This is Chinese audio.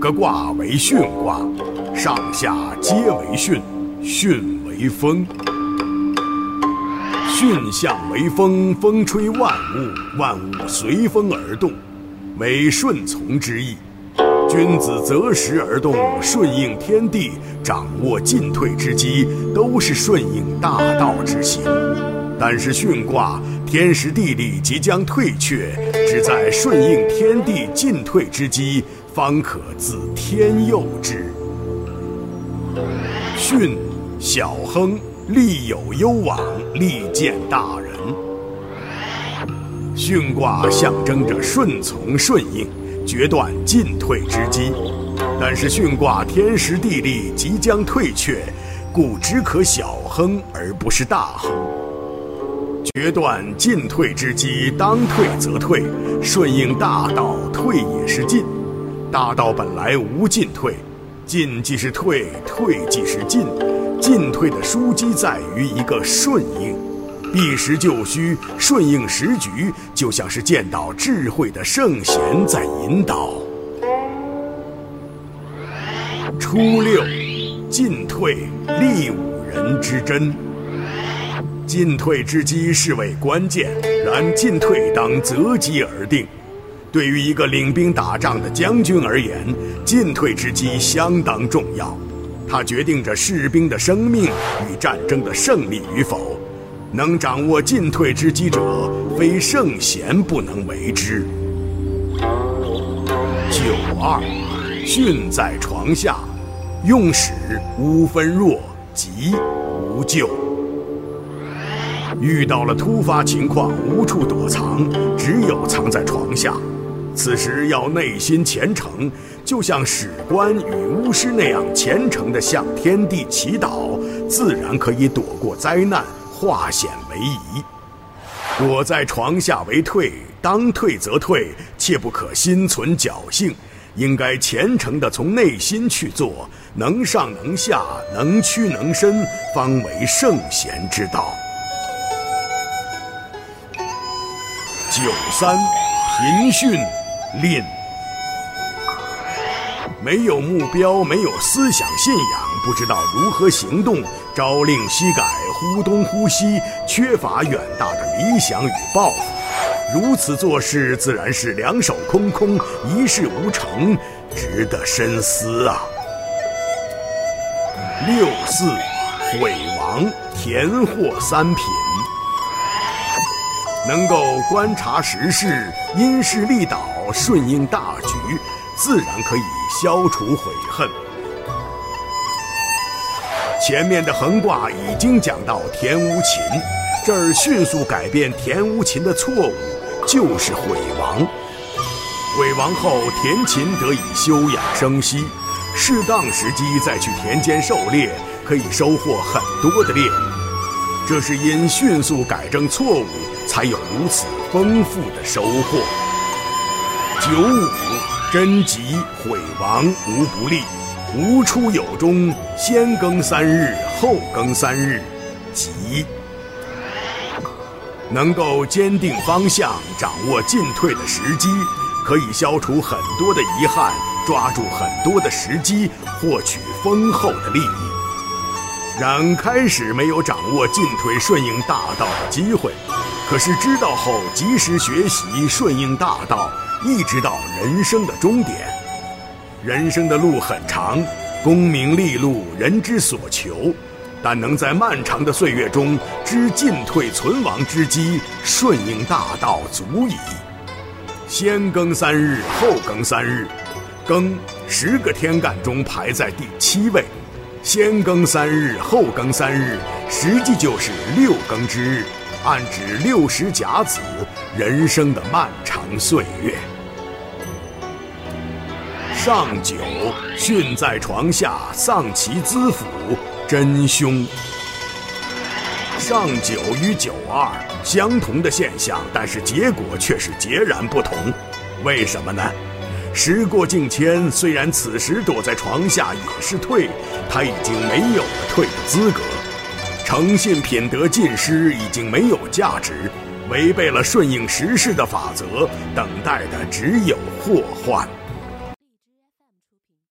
个卦为巽卦，上下皆为巽，巽为风。巽象为风，风吹万物，万物随风而动，为顺从之意。君子择时而动，顺应天地，掌握进退之机，都是顺应大道之行。但是巽卦天时地利即将退却，只在顺应天地进退之机，方可自天佑之。巽，小亨。利有攸往，利见大人。巽卦象征着顺从顺应，决断进退之机。但是巽卦天时地利即将退却，故只可小亨而不是大亨。决断进退之机，当退则退，顺应大道，退也是进。大道本来无进退，进即是退，退即是进。进退的枢机在于一个顺应，避实就虚，顺应时局，就像是见到智慧的圣贤在引导。初六，进退利五人之真。进退之机是为关键，然进退当择机而定。对于一个领兵打仗的将军而言，进退之机相当重要。它决定着士兵的生命与战争的胜利与否，能掌握进退之机者，非圣贤不能为之。九二，训在床下，用使无分弱，急无救。遇到了突发情况，无处躲藏，只有藏在床下。此时要内心虔诚，就像史官与巫师那样虔诚地向天地祈祷，自然可以躲过灾难，化险为夷。躲在床下为退，当退则退，切不可心存侥幸，应该虔诚地从内心去做，能上能下，能屈能伸，方为圣贤之道。九三，贫训。吝，没有目标，没有思想信仰，不知道如何行动，朝令夕改，忽东忽西，缺乏远大的理想与抱负，如此做事自然是两手空空，一事无成，值得深思啊。六四，毁亡，田祸三品。能够观察时事，因势利导，顺应大局，自然可以消除悔恨。前面的横卦已经讲到田无禽，这儿迅速改变田无禽的错误，就是毁亡。毁亡后，田禽得以休养生息，适当时机再去田间狩猎，可以收获很多的猎物。这是因迅速改正错误。才有如此丰富的收获。九五，贞吉，毁亡无不利，无出有终，先耕三日，后耕三日，吉。能够坚定方向，掌握进退的时机，可以消除很多的遗憾，抓住很多的时机，获取丰厚的利益。然开始没有掌握进退顺应大道的机会。可是知道后，及时学习，顺应大道，一直到人生的终点。人生的路很长，功名利禄，人之所求，但能在漫长的岁月中知进退存亡之机，顺应大道，足矣。先耕三日，后耕三日，耕十个天干中排在第七位。先更三日，后更三日，实际就是六更之日。暗指六十甲子人生的漫长岁月。上九，训在床下，丧其资府，真凶。上九与九二相同的现象，但是结果却是截然不同。为什么呢？时过境迁，虽然此时躲在床下也是退，他已经没有了退的资格。诚信品德尽失，已经没有价值，违背了顺应时势的法则，等待的只有祸患。